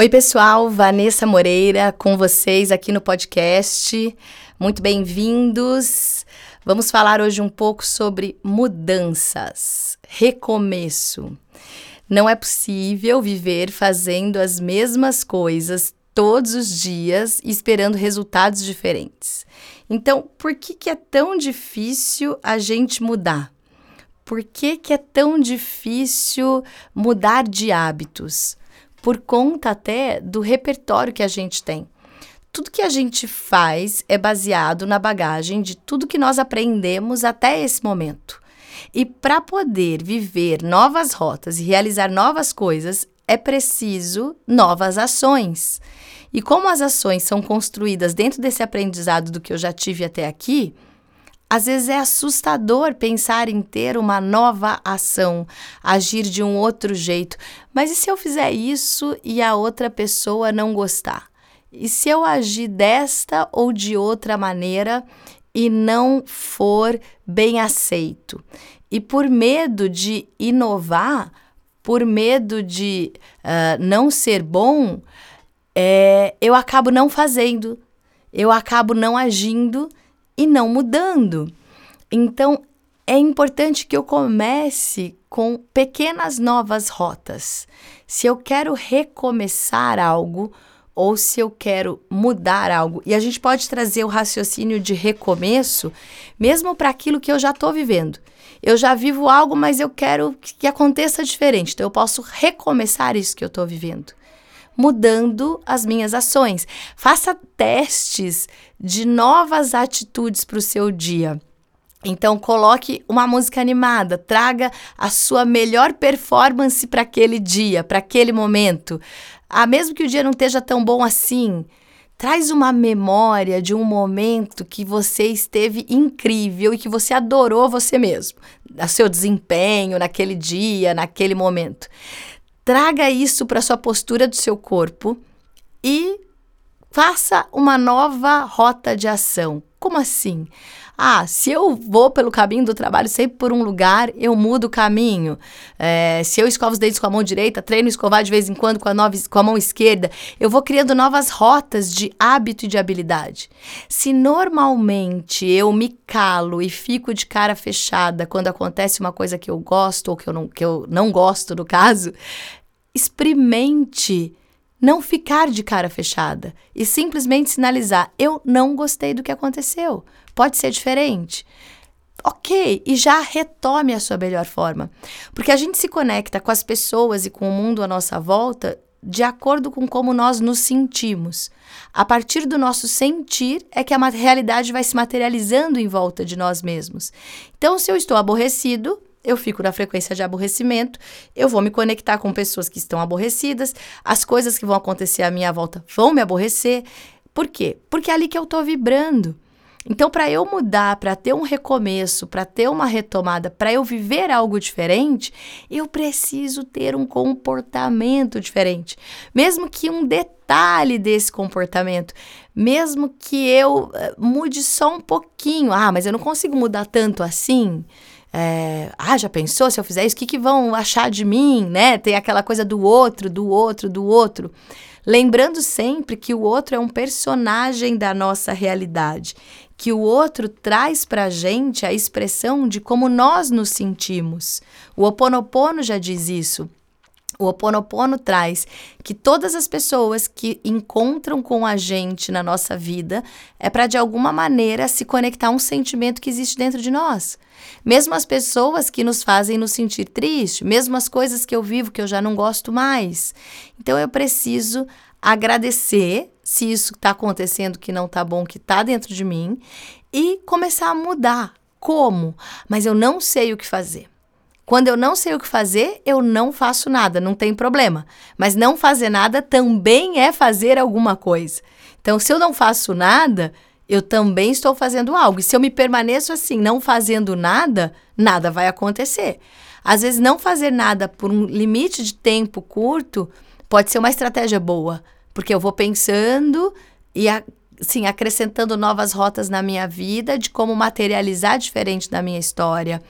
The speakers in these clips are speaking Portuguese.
Oi, pessoal, Vanessa Moreira com vocês aqui no podcast. Muito bem-vindos. Vamos falar hoje um pouco sobre mudanças, recomeço. Não é possível viver fazendo as mesmas coisas todos os dias esperando resultados diferentes. Então, por que, que é tão difícil a gente mudar? Por que, que é tão difícil mudar de hábitos? Por conta até do repertório que a gente tem. Tudo que a gente faz é baseado na bagagem de tudo que nós aprendemos até esse momento. E para poder viver novas rotas e realizar novas coisas, é preciso novas ações. E como as ações são construídas dentro desse aprendizado do que eu já tive até aqui, às vezes é assustador pensar em ter uma nova ação, agir de um outro jeito. Mas e se eu fizer isso e a outra pessoa não gostar? E se eu agir desta ou de outra maneira e não for bem aceito? E por medo de inovar, por medo de uh, não ser bom, é, eu acabo não fazendo, eu acabo não agindo e não mudando. Então, é importante que eu comece com pequenas novas rotas. Se eu quero recomeçar algo ou se eu quero mudar algo, e a gente pode trazer o raciocínio de recomeço mesmo para aquilo que eu já estou vivendo. Eu já vivo algo, mas eu quero que aconteça diferente. Então, eu posso recomeçar isso que eu estou vivendo mudando as minhas ações. Faça testes de novas atitudes para o seu dia. Então, coloque uma música animada, traga a sua melhor performance para aquele dia, para aquele momento. Ah, mesmo que o dia não esteja tão bom assim, traz uma memória de um momento que você esteve incrível e que você adorou você mesmo, seu desempenho naquele dia, naquele momento. Traga isso para sua postura do seu corpo e faça uma nova rota de ação. Como assim? Ah, se eu vou pelo caminho do trabalho sempre por um lugar, eu mudo o caminho. É, se eu escovo os dentes com a mão direita, treino escovar de vez em quando com a, nova, com a mão esquerda, eu vou criando novas rotas de hábito e de habilidade. Se normalmente eu me calo e fico de cara fechada quando acontece uma coisa que eu gosto ou que eu não, que eu não gosto, no caso, experimente não ficar de cara fechada e simplesmente sinalizar: eu não gostei do que aconteceu, pode ser diferente. Ok, e já retome a sua melhor forma. Porque a gente se conecta com as pessoas e com o mundo à nossa volta de acordo com como nós nos sentimos. A partir do nosso sentir é que a realidade vai se materializando em volta de nós mesmos. Então, se eu estou aborrecido, eu fico na frequência de aborrecimento, eu vou me conectar com pessoas que estão aborrecidas, as coisas que vão acontecer à minha volta vão me aborrecer. Por quê? Porque é ali que eu estou vibrando. Então, para eu mudar, para ter um recomeço, para ter uma retomada, para eu viver algo diferente, eu preciso ter um comportamento diferente. Mesmo que um detalhe desse comportamento, mesmo que eu eh, mude só um pouquinho. Ah, mas eu não consigo mudar tanto assim. É, ah, já pensou se eu fizer isso? O que, que vão achar de mim, né? Tem aquela coisa do outro, do outro, do outro. Lembrando sempre que o outro é um personagem da nossa realidade, que o outro traz para a gente a expressão de como nós nos sentimos. O Oponopono já diz isso. O Oponopono traz que todas as pessoas que encontram com a gente na nossa vida é para de alguma maneira se conectar a um sentimento que existe dentro de nós. Mesmo as pessoas que nos fazem nos sentir triste, mesmo as coisas que eu vivo que eu já não gosto mais. Então eu preciso agradecer se isso está acontecendo que não está bom, que está dentro de mim e começar a mudar. Como? Mas eu não sei o que fazer. Quando eu não sei o que fazer, eu não faço nada, não tem problema. Mas não fazer nada também é fazer alguma coisa. Então, se eu não faço nada, eu também estou fazendo algo. E se eu me permaneço assim, não fazendo nada, nada vai acontecer. Às vezes, não fazer nada por um limite de tempo curto pode ser uma estratégia boa, porque eu vou pensando e assim, acrescentando novas rotas na minha vida de como materializar diferente da minha história.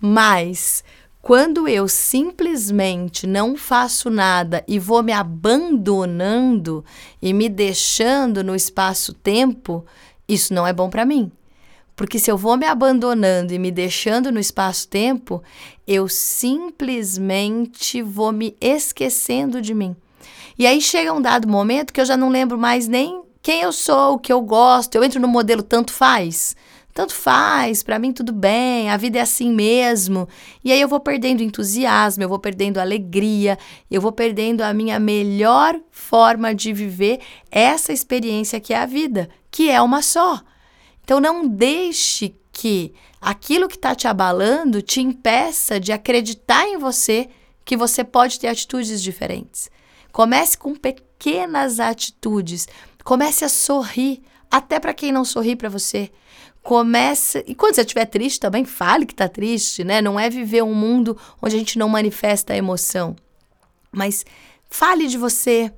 Mas Quando eu simplesmente não faço nada e vou me abandonando e me deixando no espaço-tempo, isso não é bom para mim. Porque se eu vou me abandonando e me deixando no espaço-tempo, eu simplesmente vou me esquecendo de mim. E aí chega um dado momento que eu já não lembro mais nem quem eu sou, o que eu gosto. Eu entro no modelo tanto faz tanto faz, para mim tudo bem, a vida é assim mesmo. E aí eu vou perdendo entusiasmo, eu vou perdendo alegria, eu vou perdendo a minha melhor forma de viver essa experiência que é a vida, que é uma só. Então não deixe que aquilo que está te abalando te impeça de acreditar em você que você pode ter atitudes diferentes. Comece com pequenas atitudes. Comece a sorrir, até para quem não sorri para você. Comece. E quando você estiver triste, também fale que está triste, né? Não é viver um mundo onde a gente não manifesta a emoção. Mas fale de você,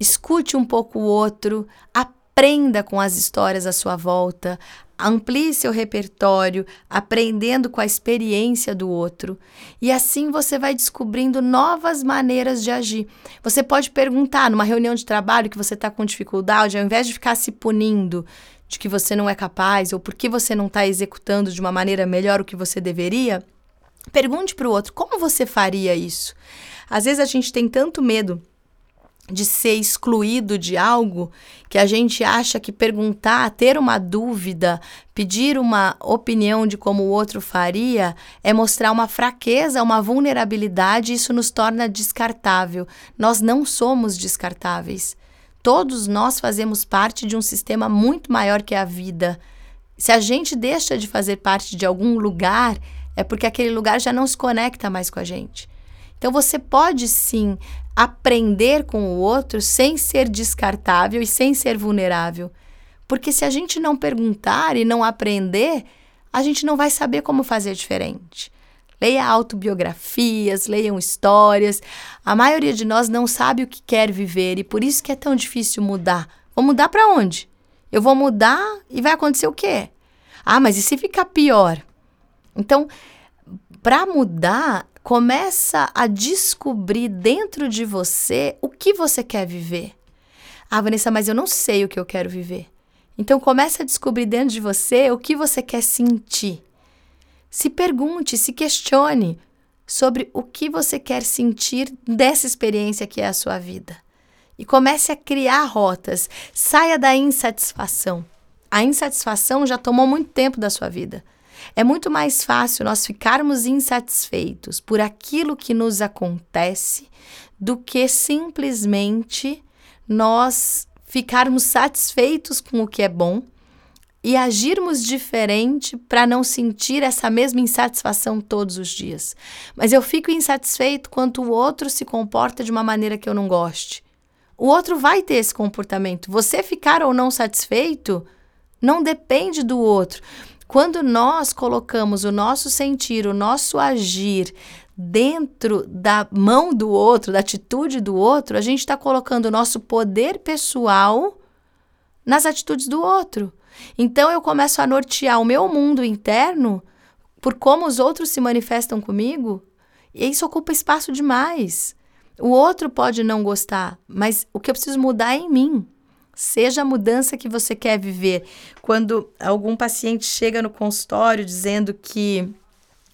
escute um pouco o outro, aprenda com as histórias à sua volta, amplie seu repertório, aprendendo com a experiência do outro. E assim você vai descobrindo novas maneiras de agir. Você pode perguntar numa reunião de trabalho que você está com dificuldade, ao invés de ficar se punindo, de que você não é capaz ou por que você não está executando de uma maneira melhor o que você deveria, pergunte para o outro como você faria isso. Às vezes a gente tem tanto medo de ser excluído de algo que a gente acha que perguntar, ter uma dúvida, pedir uma opinião de como o outro faria é mostrar uma fraqueza, uma vulnerabilidade, e isso nos torna descartável. Nós não somos descartáveis. Todos nós fazemos parte de um sistema muito maior que a vida. Se a gente deixa de fazer parte de algum lugar, é porque aquele lugar já não se conecta mais com a gente. Então você pode sim aprender com o outro sem ser descartável e sem ser vulnerável. Porque se a gente não perguntar e não aprender, a gente não vai saber como fazer diferente. Leia autobiografias, leiam histórias. A maioria de nós não sabe o que quer viver e por isso que é tão difícil mudar. Vou mudar para onde? Eu vou mudar e vai acontecer o quê? Ah, mas e se ficar pior? Então, para mudar, começa a descobrir dentro de você o que você quer viver. Ah, Vanessa, mas eu não sei o que eu quero viver. Então começa a descobrir dentro de você o que você quer sentir. Se pergunte, se questione sobre o que você quer sentir dessa experiência que é a sua vida. E comece a criar rotas. Saia da insatisfação. A insatisfação já tomou muito tempo da sua vida. É muito mais fácil nós ficarmos insatisfeitos por aquilo que nos acontece do que simplesmente nós ficarmos satisfeitos com o que é bom e agirmos diferente para não sentir essa mesma insatisfação todos os dias. Mas eu fico insatisfeito quando o outro se comporta de uma maneira que eu não goste. O outro vai ter esse comportamento. Você ficar ou não satisfeito não depende do outro. Quando nós colocamos o nosso sentir, o nosso agir dentro da mão do outro, da atitude do outro, a gente está colocando o nosso poder pessoal nas atitudes do outro. Então eu começo a nortear o meu mundo interno por como os outros se manifestam comigo, e isso ocupa espaço demais. O outro pode não gostar, mas o que eu preciso mudar é em mim. Seja a mudança que você quer viver. Quando algum paciente chega no consultório dizendo que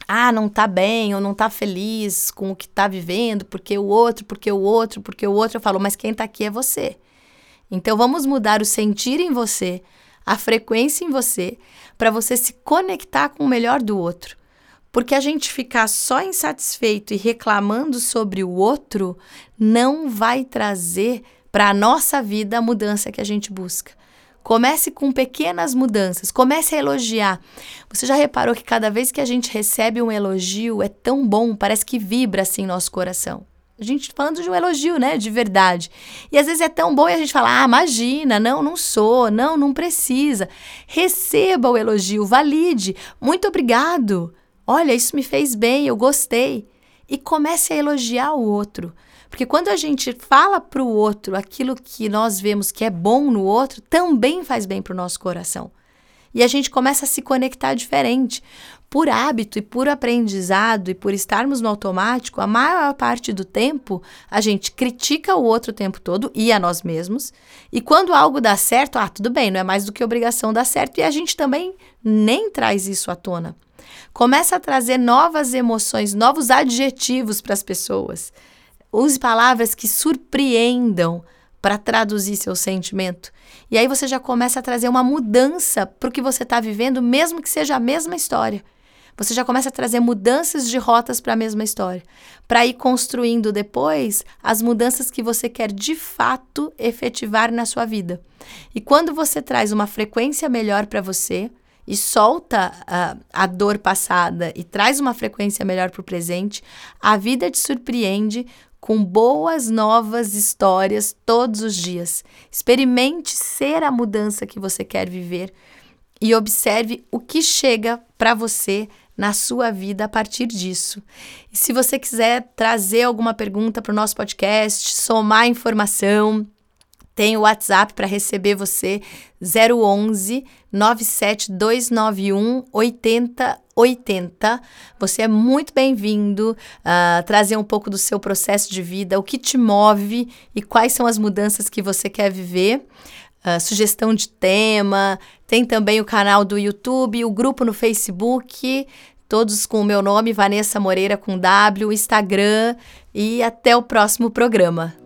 ah, não tá bem ou não tá feliz com o que tá vivendo, porque o outro, porque o outro, porque o outro, eu falo, mas quem tá aqui é você. Então vamos mudar o sentir em você a frequência em você para você se conectar com o melhor do outro. Porque a gente ficar só insatisfeito e reclamando sobre o outro não vai trazer para a nossa vida a mudança que a gente busca. Comece com pequenas mudanças, comece a elogiar. Você já reparou que cada vez que a gente recebe um elogio é tão bom, parece que vibra assim nosso coração. A gente falando de um elogio, né? De verdade. E às vezes é tão bom e a gente fala: ah, imagina, não, não sou, não, não precisa. Receba o elogio, valide. Muito obrigado. Olha, isso me fez bem, eu gostei. E comece a elogiar o outro. Porque quando a gente fala para o outro aquilo que nós vemos que é bom no outro, também faz bem para o nosso coração. e a gente começa a se conectar diferente. Por hábito e por aprendizado e por estarmos no automático, a maior parte do tempo a gente critica o outro o tempo todo e a nós mesmos. E quando algo dá certo, ah, tudo bem, não é mais do que obrigação dar certo e a gente também nem traz isso à tona. Começa a trazer novas emoções, novos adjetivos para as pessoas. Use palavras que surpreendam para traduzir seu sentimento. E aí você já começa a trazer uma mudança para o que você está vivendo, mesmo que seja a mesma história. Você já começa a trazer mudanças de rotas para a mesma história, para ir construindo depois as mudanças que você quer de fato efetivar na sua vida. E quando você traz uma frequência melhor para você, e solta a, a dor passada e traz uma frequência melhor para o presente, a vida te surpreende com boas novas histórias todos os dias. Experimente ser a mudança que você quer viver e observe o que chega para você na sua vida a partir disso. E se você quiser trazer alguma pergunta para o nosso podcast, somar informação, tem o WhatsApp para receber você 011 97291 8080. Você é muito bem-vindo a uh, trazer um pouco do seu processo de vida, o que te move e quais são as mudanças que você quer viver. Uh, sugestão de tema, tem também o canal do YouTube, o grupo no Facebook, todos com o meu nome, Vanessa Moreira com W, Instagram e até o próximo programa.